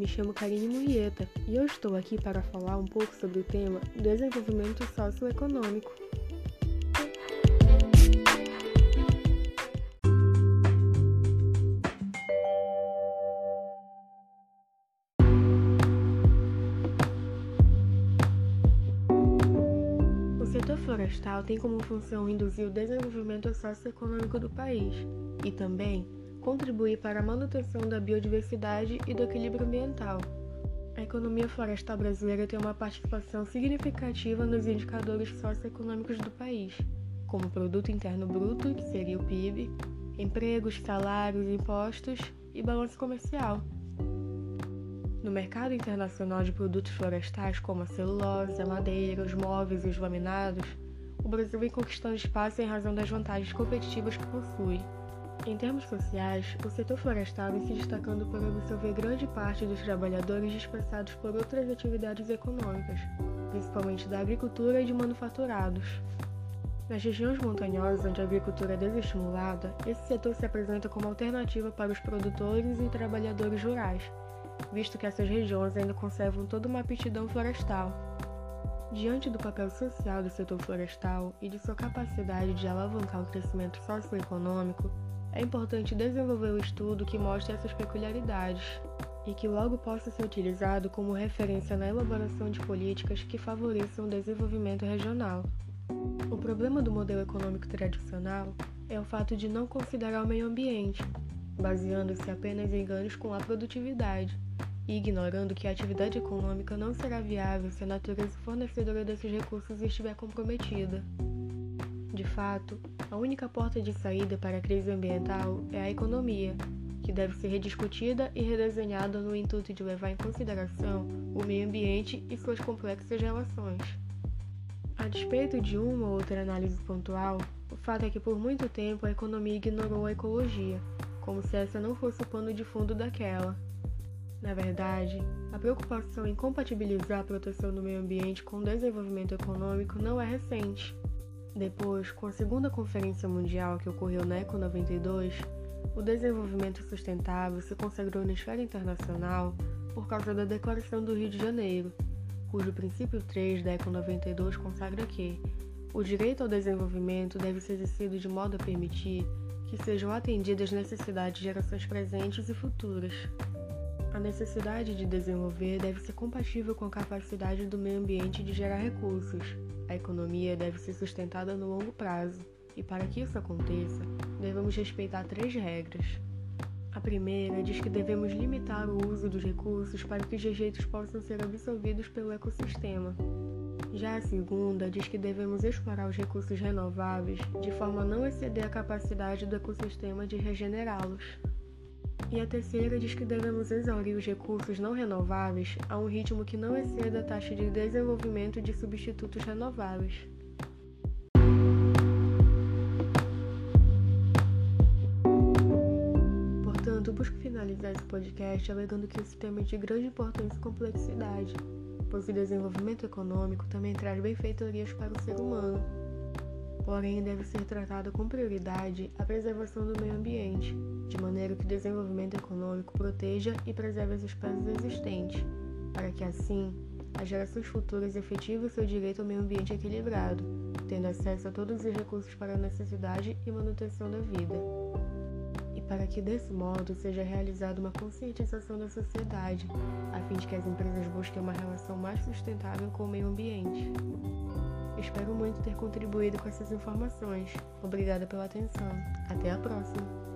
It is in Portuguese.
me chamo Karine Murrieta e eu estou aqui para falar um pouco sobre o tema desenvolvimento socioeconômico. O setor florestal tem como função induzir o desenvolvimento socioeconômico do país e também contribuir para a manutenção da biodiversidade e do equilíbrio ambiental. A economia florestal brasileira tem uma participação significativa nos indicadores socioeconômicos do país, como Produto Interno Bruto, que seria o PIB, empregos, salários, impostos e balanço comercial. No mercado internacional de produtos florestais, como a celulose, a madeira, os móveis e os laminados, o Brasil vem conquistando espaço em razão das vantagens competitivas que possui. Em termos sociais, o setor florestal vem se destacando por absorver grande parte dos trabalhadores dispersados por outras atividades econômicas, principalmente da agricultura e de manufaturados. Nas regiões montanhosas onde a agricultura é desestimulada, esse setor se apresenta como alternativa para os produtores e trabalhadores rurais, visto que essas regiões ainda conservam toda uma aptidão florestal. Diante do papel social do setor florestal e de sua capacidade de alavancar o crescimento socioeconômico, é importante desenvolver um estudo que mostre essas peculiaridades e que logo possa ser utilizado como referência na elaboração de políticas que favoreçam o desenvolvimento regional. O problema do modelo econômico tradicional é o fato de não considerar o meio ambiente, baseando-se apenas em ganhos com a produtividade e ignorando que a atividade econômica não será viável se a natureza fornecedora desses recursos estiver comprometida. De fato, a única porta de saída para a crise ambiental é a economia, que deve ser rediscutida e redesenhada no intuito de levar em consideração o meio ambiente e suas complexas relações. A despeito de uma ou outra análise pontual, o fato é que por muito tempo a economia ignorou a ecologia, como se essa não fosse o pano de fundo daquela. Na verdade, a preocupação em compatibilizar a proteção do meio ambiente com o desenvolvimento econômico não é recente. Depois, com a segunda conferência mundial que ocorreu na Eco 92, o desenvolvimento sustentável se consagrou na esfera internacional por causa da Declaração do Rio de Janeiro, cujo princípio 3 da Eco 92 consagra que o direito ao desenvolvimento deve ser exercido de modo a permitir que sejam atendidas necessidades de gerações presentes e futuras. A necessidade de desenvolver deve ser compatível com a capacidade do meio ambiente de gerar recursos. A economia deve ser sustentada no longo prazo, e para que isso aconteça, devemos respeitar três regras. A primeira diz que devemos limitar o uso dos recursos para que os rejeitos possam ser absorvidos pelo ecossistema. Já a segunda diz que devemos explorar os recursos renováveis de forma a não exceder a capacidade do ecossistema de regenerá-los. E a terceira diz que devemos exaurir os recursos não renováveis a um ritmo que não exceda a taxa de desenvolvimento de substitutos renováveis. Portanto, busco finalizar esse podcast alegando que esse tema é de grande importância e complexidade, pois o desenvolvimento econômico também traz benfeitorias para o ser humano. Porém, deve ser tratada com prioridade a preservação do meio ambiente, de maneira que o desenvolvimento econômico proteja e preserve as espécies existentes, para que assim as gerações futuras efetivem seu direito ao meio ambiente equilibrado, tendo acesso a todos os recursos para a necessidade e manutenção da vida. E para que desse modo seja realizada uma conscientização da sociedade, a fim de que as empresas busquem uma relação mais sustentável com o meio ambiente. Espero muito ter contribuído com essas informações. Obrigada pela atenção. Até a próxima!